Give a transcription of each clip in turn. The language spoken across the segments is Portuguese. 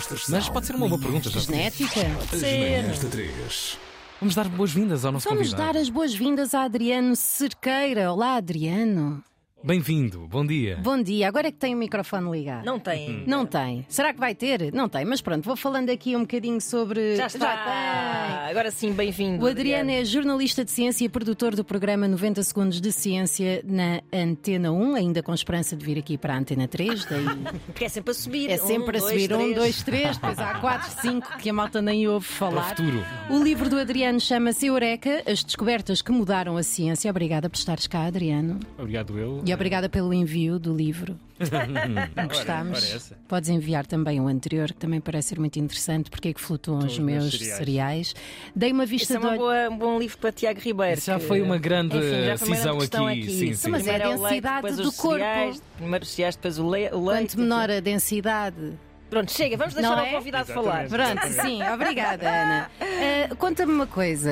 Estas Mas pode ser uma boa pergunta. já. Genética? as manhãs da 3. Vamos dar boas-vindas ao nosso Vamos convidado. dar as boas-vindas a Adriano Cerqueira. Olá, Adriano. Bem-vindo, bom dia. Bom dia. Agora é que tem o microfone ligado. Não tem. Não tem. Será que vai ter? Não tem. Mas pronto, vou falando aqui um bocadinho sobre. Já está. tem. Agora sim, bem-vindo. O Adriano é jornalista de ciência e produtor do programa 90 Segundos de Ciência na Antena 1, ainda com esperança de vir aqui para a Antena 3. Daí Porque é sempre a subir. é sempre um, a subir. dois, Um, três. dois, três, depois há quatro, cinco que a malta nem ouve Para o falar. futuro. O livro do Adriano chama-se Eureka, as descobertas que mudaram a ciência. Obrigada por estares cá, Adriano. Obrigado eu. E obrigada pelo envio do livro. Gostámos. Podes enviar também o anterior, que também parece ser muito interessante, porque é que flutuam os os meus cereais. cereais. Dei uma vista é de uma olho. boa- um bom livro para Tiago Ribeiro. Isso já foi uma grande Enfim, foi uma cisão grande questão aqui. Sim, sim. Mas é a leite, densidade depois do corpo. Cereais, primeiro os cereais, depois o, le o leite. Quanto menor a densidade. Pronto, chega, vamos Não deixar é? o convidado Exatamente. falar. Pronto, sim, obrigada, Ana. Ah, Conta-me uma coisa.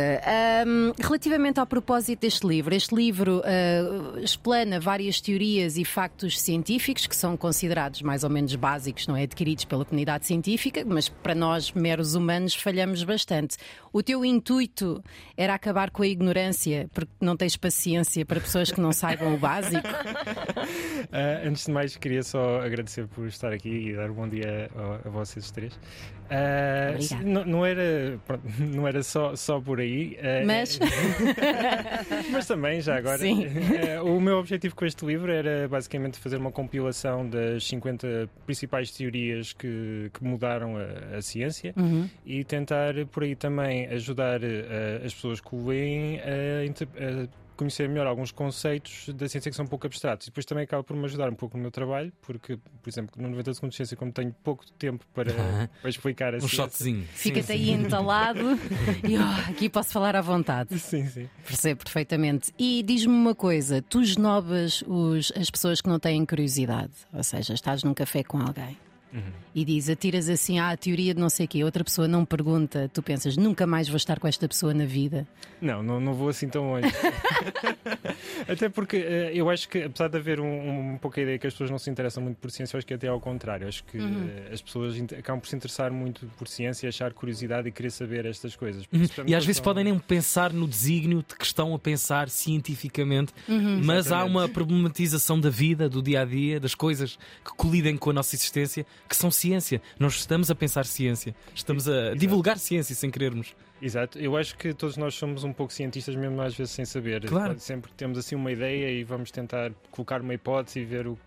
relativamente ao propósito deste livro, este livro ah, explana várias teorias e factos científicos que são considerados mais ou menos básicos, não é? Adquiridos pela comunidade científica, mas para nós, meros humanos, falhamos bastante. O teu intuito era acabar com a ignorância, porque não tens paciência para pessoas que não saibam o básico. Ah, antes de mais, queria só agradecer por estar aqui e dar um bom dia a, a vocês três. Se- não, não era, não era só, só por aí. ah, Mas- mas também, já agora. Sim. O meu objetivo com este livro era basicamente fazer uma compilação das 50 principais teorias que, que mudaram a, a ciência Uhum. e tentar por aí também ajudar eh, as pessoas que o leem a, a conhecer melhor alguns conceitos da ciência que são um pouco abstratos. E depois também acaba por me ajudar um pouco no meu trabalho, porque, por exemplo, no 90 segundos de ciência, como tenho pouco tempo para, para explicar a Um ciência. shotzinho. Fica-te aí entalado e oh, aqui posso falar à vontade. Sim, sim. Percebo perfeitamente. E diz-me uma coisa: tu esnobas os, as pessoas que não têm curiosidade. Ou seja, estás num café com alguém e diz, atiras assim à teoria de não sei o quê, outra pessoa não pergunta, tu pensas, nunca mais vou estar com esta pessoa na vida. Não, não, não vou assim tão longe. até porque eh, eu acho que, apesar de haver um, um pouco a ideia que as pessoas não se interessam muito por ciência, eu acho que é até ao contrário. Acho que eh, as pessoas acabam por se interessar muito por ciência, achar curiosidade e querer saber estas coisas. Se E às vezes a- podem nem pensar no desígnio de que estão a pensar cientificamente, mas há Exatamente. uma problematização da vida, do dia a dia, das coisas que colidem com a nossa existência, que são ciência. Nós estamos a pensar ciência, estamos a divulgar ciência sem querermos. Exato, eu acho que todos nós somos um pouco cientistas, mesmo às vezes sem saber. Claro. Sempre temos assim uma ideia e vamos tentar colocar uma hipótese e ver o,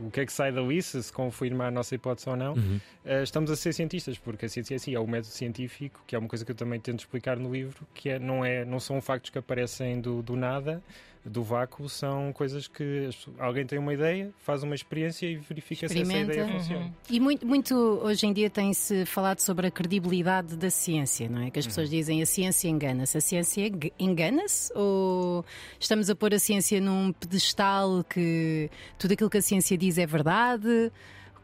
o que é que sai dali, se se confirma a nossa hipótese ou não. Uhum. Eh, estamos a ser cientistas, porque a ciência é assim, é o método científico, que é uma coisa que eu também tento explicar no livro, que é, não, é, não são factos que aparecem do, do nada, do vácuo, são coisas que alguém tem uma ideia, faz uma experiência e verifica se essa ideia Uhum. funciona. E muito, muito hoje em dia tem-se falado sobre a credibilidade da ciência, não é? Que as pessoas dizem a ciência engana-se. A ciência eng- engana-se? Ou estamos a pôr a ciência num pedestal que tudo aquilo que a ciência diz é verdade?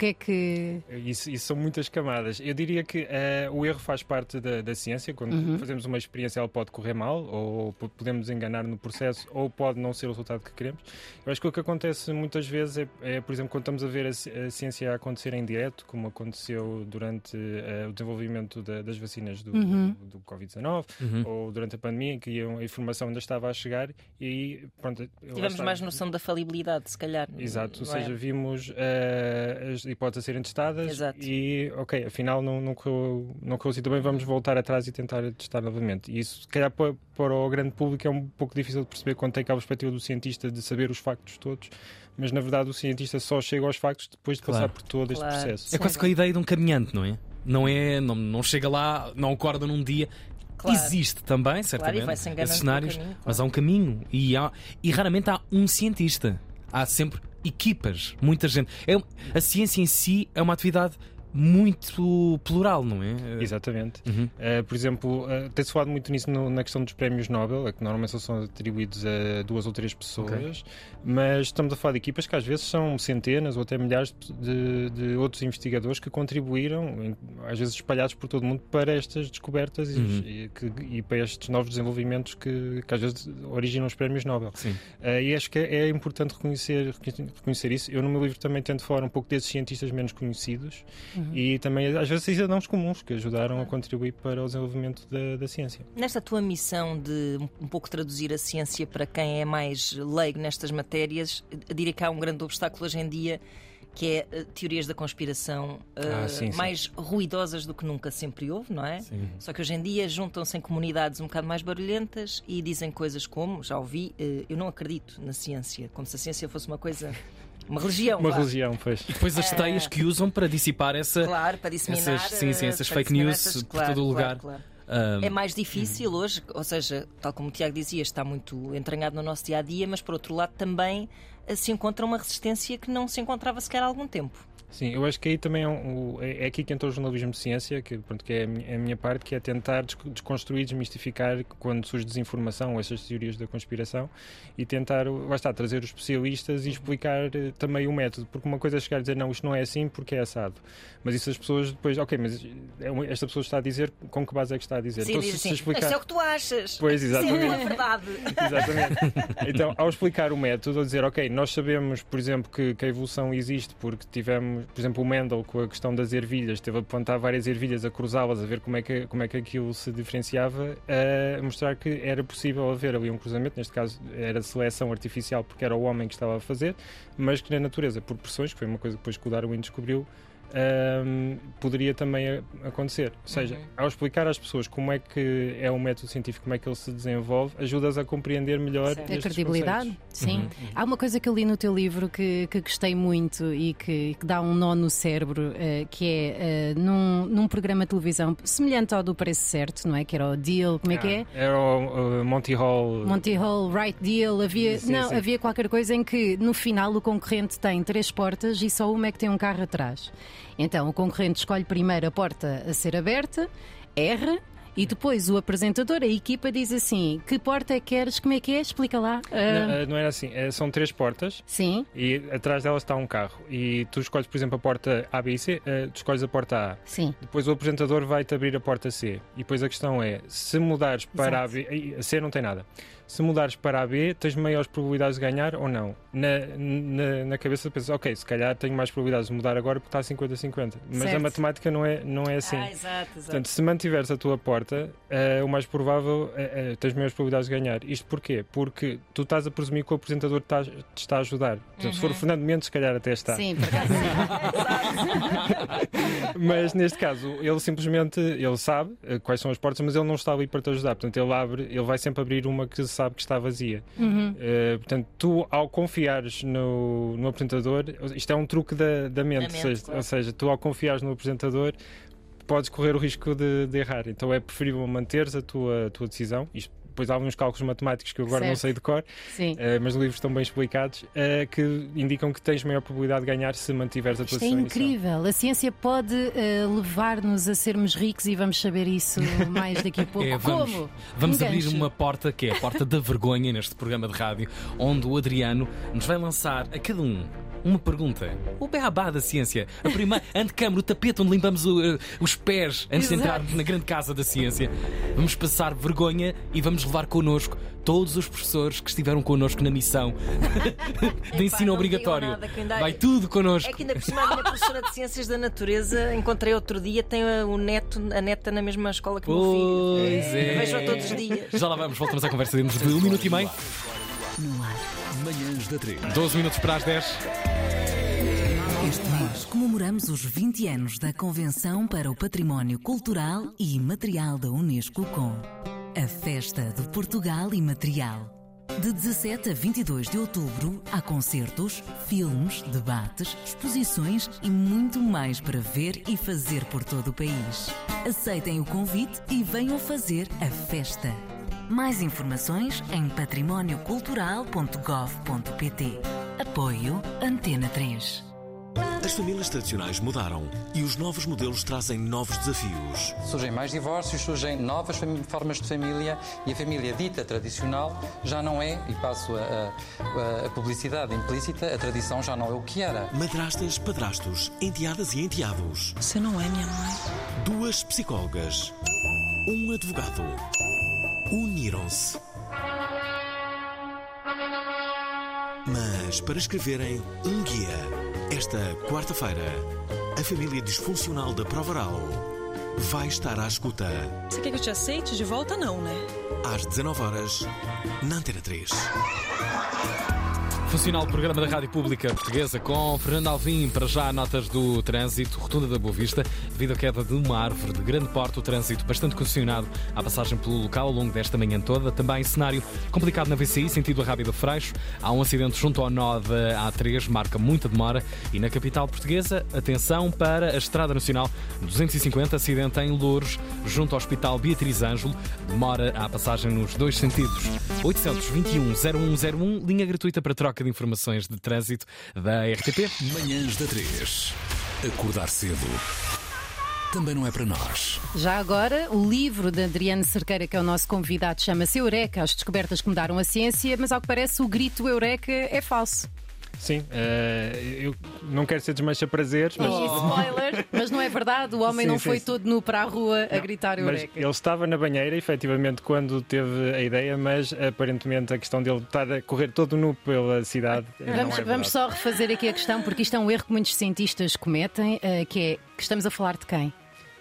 Que é que. Isso, isso são muitas camadas. Eu diria que eh, o erro faz parte da, da ciência. Quando Uhum. fazemos uma experiência, ela pode correr mal, ou po- podemos enganar no processo, ou pode não ser o resultado que queremos. Eu acho que o que acontece muitas vezes é, é, por exemplo, quando estamos a ver a, a ciência a acontecer em direto, como aconteceu durante eh, o desenvolvimento da- das vacinas do, Uhum. do, do Covid-19, Uhum. ou durante a pandemia, em que a informação ainda estava a chegar, e aí, pronto. Tivemos mais noção da falibilidade, se calhar. Exato, ou não é? seja, vimos eh, as hipóteses a serem testadas Exato. e, ok, afinal não, não, correu, não correu assim também, vamos voltar atrás e tentar testar novamente. E isso, se calhar, para, para o grande público é um pouco difícil de perceber quando tem aquela perspectiva do cientista de saber os factos todos, mas na verdade o cientista só chega aos factos depois de passar Claro. por todo este Claro. processo. É quase com a ideia de um caminhante, não é? Não é, não, não chega lá, não acorda num dia. Claro. Existe também, certamente, enganando esses cenários, caminho, claro. mas há um caminho e, há, e raramente há um cientista. Há sempre equipas, muita gente. É, a ciência em si é uma atividade muito plural, não é? Exatamente. Uhum. Uh, por exemplo, uh, tem-se falado muito nisso no- na questão dos prémios Nobel, é que normalmente só são atribuídos a duas ou três pessoas, mas estamos a falar de equipas que às vezes são centenas ou até milhares de, de outros investigadores que contribuíram, às vezes espalhados por todo o mundo, para estas descobertas e- Uhum. e, que- e para estes novos desenvolvimentos que, que às vezes originam os prémios Nobel. Uh, e acho que é, é importante reconhecer, reconhecer isso. Eu, no meu livro, também tento falar um pouco desses cientistas menos conhecidos e também às vezes cidadãos comuns que ajudaram a contribuir para o desenvolvimento da, da ciência. Nesta tua missão de um pouco traduzir a ciência para quem é mais leigo nestas matérias, diria que há um grande obstáculo hoje em dia que é uh, teorias da conspiração uh, Ah, sim, sim. mais ruidosas do que nunca sempre houve, não é? Sim. Só que hoje em dia juntam-se em comunidades um bocado mais barulhentas e dizem coisas como, já ouvi, uh, eu não acredito na ciência, como se a ciência fosse uma coisa, uma religião. Uma vá. religião, pois. E depois as teias que usam para dissipar essa. Claro, para disseminar. Essas- sim, sim, essas fake news essas- por claro, todo o claro, lugar. claro. É mais difícil hoje, ou seja, tal como o Tiago dizia, está muito entranhado no nosso dia a dia, mas por outro lado também se encontra uma resistência que não se encontrava sequer há algum tempo. Sim, eu acho que aí também é, um- é é aqui que entra o jornalismo de ciência, que, pronto, que é a minha, a minha parte, que é tentar des- desconstruir, desmistificar quando surge desinformação essas teorias da conspiração e tentar, lá está, trazer os especialistas e explicar eh, também o método, porque uma coisa é chegar a dizer não, isto não é assim porque é assado, mas isso as pessoas depois, ok, mas é esta pessoa está a dizer, com que base é que está a dizer? Sim, Então, se- se assim, explicar- isso é o que tu achas. Pois, é exatamente. a verdade. Exatamente. Então, ao explicar o método, ao dizer, ok, nós sabemos, por exemplo, que, que a evolução existe porque tivemos, por exemplo, o Mendel com a questão das ervilhas, teve a plantar várias ervilhas, a cruzá-las, a ver como é, que, como é que aquilo se diferenciava, a mostrar que era possível haver ali um cruzamento, neste caso era seleção artificial porque era o homem que estava a fazer, mas que na natureza, por pressões, que foi uma coisa que depois que o Darwin descobriu, ahm, poderia também acontecer. Ou seja, Uhum. ao explicar às pessoas como é que é o método científico, como é que ele se desenvolve, ajudas a compreender melhor. A credibilidade? conceitos. Sim. Uhum. Há uma coisa que eu li no teu livro que, que gostei muito e que, que dá um nó no cérebro, eh, que é eh, num, num programa de televisão semelhante ao do Preço Certo, não é? Que era o Deal, como é que é? Ah, Era o uh, Monty Hall. Monty Hall, Right Deal, havia, Sim, não, sim. havia qualquer coisa em que no final o concorrente tem três portas e só uma é que tem um carro atrás. Então o concorrente escolhe primeiro a porta a ser aberta, erra. E depois o apresentador, a equipa, diz assim: Que porta é que queres? Como é que é? Explica lá. Ah, Não, uh, não era assim, eh, são três portas sim, e atrás delas está um carro. E tu escolhes, por exemplo, a porta A, B e C, eh, tu escolhes a porta A. sim. Depois o apresentador vai-te abrir a porta C. E depois a questão é: se mudares para a B. A C não tem nada. Se mudares para a B, tens maiores probabilidades de ganhar ou não? Na, na, na cabeça pensas, ok, se calhar tenho mais probabilidades de mudar agora porque está 50-50. Mas a Certo. matemática não é, não é assim. Ah, exato, exato. Portanto, se mantiveres a tua porta, eh, o mais provável é, é, tens maiores probabilidades de ganhar. Isto porquê? Porque tu estás a presumir que o apresentador está- te está a ajudar. Portanto, Se for o Fernando Mendes, se calhar até está. Sim, por acaso. Mas neste caso, ele simplesmente ele sabe quais são as portas, mas ele não está ali para te ajudar. Portanto, ele abre, ele vai sempre abrir uma que sabe que está vazia. Uhum. Eh, portanto, tu, ao confiares no, no apresentador, isto é um truque da, da mente. Da mente, ou, seja, claro. ou seja, tu, ao confiares no apresentador, podes correr o risco de, de errar. Então, é preferível manteres a tua, a tua decisão. Isto, depois há alguns cálculos matemáticos que eu agora não Certo. sei de cor, Sim. eh, mas livros estão bem explicados, eh, que indicam que tens maior probabilidade de ganhar se mantiveres a tua Isto é inicial. incrível. A ciência pode eh, levar-nos a sermos ricos e vamos saber isso mais daqui a pouco. É, vamos, Como? vamos Um abrir gancho. uma porta que é a porta da vergonha neste programa de rádio, onde o Adriano nos vai lançar a cada um uma pergunta. O beabá da ciência. A primeira, antecâmara, o tapete onde limpamos o, eh, os pés antes de Exato. entrarmos na grande casa da ciência. Vamos passar vergonha e vamos levar connosco todos os professores que estiveram connosco na missão de ensino obrigatório. nada, ainda- É Vai tudo connosco. É que ainda por cima a minha professora de Ciências da Natureza encontrei outro dia, tem uh, o neto, a neta na mesma escola que o meu filho. Pois é. Vejo-a todos os dias. Já lá vamos, voltamos à conversa dentro de um minuto e meio. No ar. Manhãs da 3. 12 minutos para as 10. Este mês comemoramos os 20 anos da Convenção para o Património Cultural e Imaterial da Unesco com a Festa de Portugal Imaterial. De 17 a 22 de outubro, há concertos, filmes, debates, exposições e muito mais para ver e fazer por todo o país. Aceitem o convite e venham fazer a festa. Mais informações em patrimóniocultural.gov.pt. Apoio Antena 3. As famílias tradicionais mudaram e os novos modelos trazem novos desafios. Surgem mais divórcios, surgem novas formas de família e a família dita tradicional já não é, e passo a, a- a publicidade implícita, a tradição já não é o que era. Madrastas, padrastos, enteadas e enteados. Você não é minha mãe? Duas psicólogas. Um advogado. Uniram-se. Mas para escreverem um guia. Esta quarta-feira, A família disfuncional da Provaral vai estar à escuta Você quer que eu te aceite de volta, não, né? às 19 horas na Antena 3. Funcional programa da Rádio Pública Portuguesa com Fernando Alvim. Para já, notas do trânsito, rotunda da Boa Vista, devido à queda de uma árvore de grande porte, o trânsito bastante condicionado à passagem pelo local ao longo desta manhã toda. Também cenário complicado na VCI, sentido a Rábida Freixo. Há um acidente junto ao nó da A3, marca muita demora. E na capital portuguesa, atenção para a Estrada Nacional 250, acidente em Louros, junto ao Hospital Beatriz Ângelo. Demora à passagem nos dois sentidos. 821 0101, linha gratuita para troca de informações de trânsito da RTP. Manhãs da 3. Acordar cedo. Também não é para nós. Já agora, o livro de Adriano Cerqueira, que é o nosso convidado, chama-se Eureka, as descobertas que mudaram a ciência, mas ao que parece o grito Eureka é falso. Sim, eh, eu não quero ser desmancha prazeres, mas. E spoiler, mas não é verdade, o homem Sim, não sim, foi sim. todo nu para a rua a gritar Mas Eureka. ele estava na banheira, efetivamente, quando teve a ideia, mas aparentemente a questão dele estar a correr todo nu pela cidade. não Vamos, é vamos verdade. só refazer aqui a questão, porque isto é um erro que muitos cientistas cometem, eh, que é que estamos a falar de quem?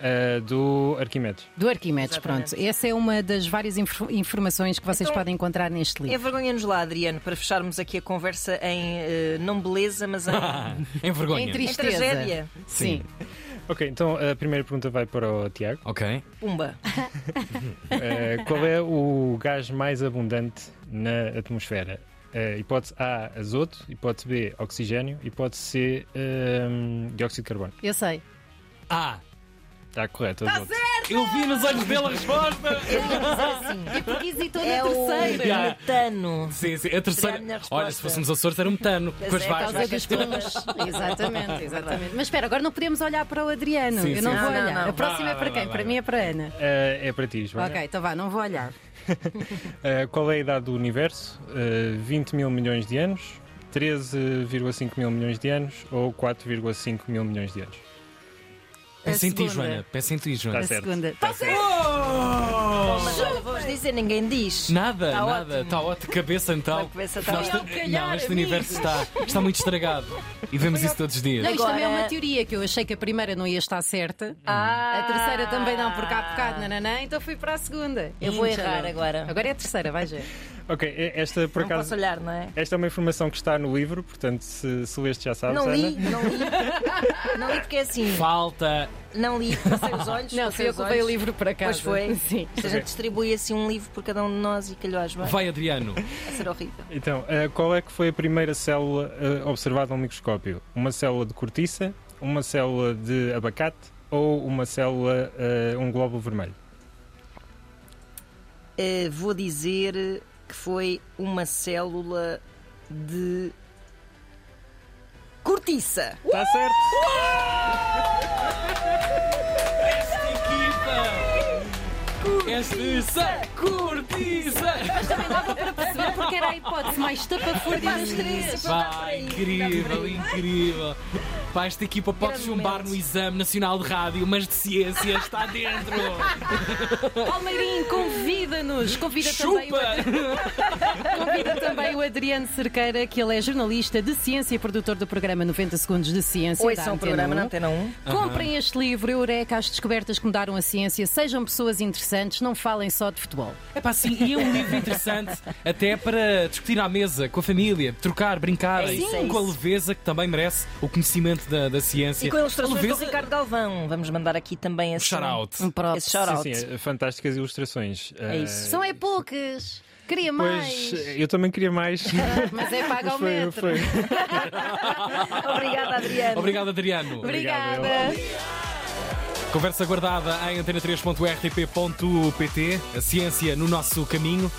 Eh, do Arquimedes. Do Arquimedes, Exatamente. pronto. Essa é uma das várias infor- informações que vocês Então, podem encontrar neste É livro. vergonha-nos lá, Adriano, para fecharmos aqui a conversa em eh, não beleza, mas em, em vergonha. Em em tristeza. tragédia. Sim. Ok, então a primeira pergunta vai para o Tiago. Ok. Pumba. Eh, qual é o gás mais abundante na atmosfera? Eh, hipótese A, azoto. Hipótese B, oxigênio. Hipótese C, ehm, dióxido de carbono. Eu sei. Ah, Está correto, azoto. eu vi nos olhos dele a resposta. E porque hesitou É na o terceira? Já. metano. Sim, sim. A terceira. Olha, se fôssemos Açores era um metano. Pois Com as é, vacas. Exatamente, exatamente. Mas espera, agora não podemos olhar para o Adriano. Sim, Eu não sim. vou Não, não, olhar. não. A próxima Vai, é para vai, quem? vai, Para vai. mim é para a Ana. É para ti, Joana. Ok, então vá, não vou olhar. Eh, qual é a idade do universo? Eh, 20 mil milhões de anos, 13,5 mil milhões de anos ou 4,5 mil milhões de anos? Pensa em ti. Joana. Pensa em ti, Joana. A Tá certo. segunda. Está certo. Mas olha, vamos dizer, ninguém diz. Nada, Tá nada. Está ótimo. Cabeça então. A cabeça está Nós ótima. te- Não, este universo está, está muito estragado. E vemos isso todos os dias. Não, isto também é Agora- uma teoria que eu achei que a primeira não ia estar certa. Ah. A terceira também não, porque há bocado, nananã, então fui para a segunda. Eu vou errar agora. Agora é a terceira, vais ver. Ok, esta por Não acaso. posso olhar, não é? Esta é uma informação que está no livro, portanto, se, se leste já sabes. Não Ana. li, não li. Não li porque é assim. Falta. Não li, passei os olhos. Não, fui eu que levei o livro para casa. Pois foi. Sim. Se a gente distribui assim um livro por cada um de nós e calhou às Vai, Adriano. vai ser horrível. Então, eh, qual é que foi a primeira célula eh, observada ao microscópio? Uma célula de cortiça, uma célula de abacate ou uma célula, eh, um glóbulo vermelho? Eh, vou dizer que foi uma célula de cortiça. Está certo? Equipa! Esta cortiça! Também dava para perceber porque era a hipótese mais estapafúrdia das três. Pá, incrível, incrível. Pá, esta equipa pode Grande chumbar momento. no Exame Nacional de Rádio, mas de ciência está dentro. Palmeirinho, convida-nos. Convida também, o, Chupa! convida também o Adriano Cerqueira, que ele é jornalista de ciência e produtor do programa 90 Segundos de Ciência. Oi, são Antena programa na 1. Antena 1. Comprem este livro, Eureka, as descobertas que mudaram a ciência. Sejam pessoas interessantes, não falem só de futebol. É pá, sim, e é um livro interessante até para discutir à mesa, com a família, trocar, brincar, É isso, é com a leveza que também merece o conhecimento da, da ciência. E com ilustrações a do leveza, Ricardo Galvão. Vamos mandar aqui também esse shout out. Um. Esse shout-out. Sim, sim, eh, fantásticas ilustrações. É Eh, isso. São é poucas. Queria Pois, mais. eu também queria mais. Mas é paga ao Foi- metro. foi- Obrigada, Adriano. Obrigado, Adriano. Obrigada. Conversa guardada em antena3.rtp.pt. A ciência no nosso caminho.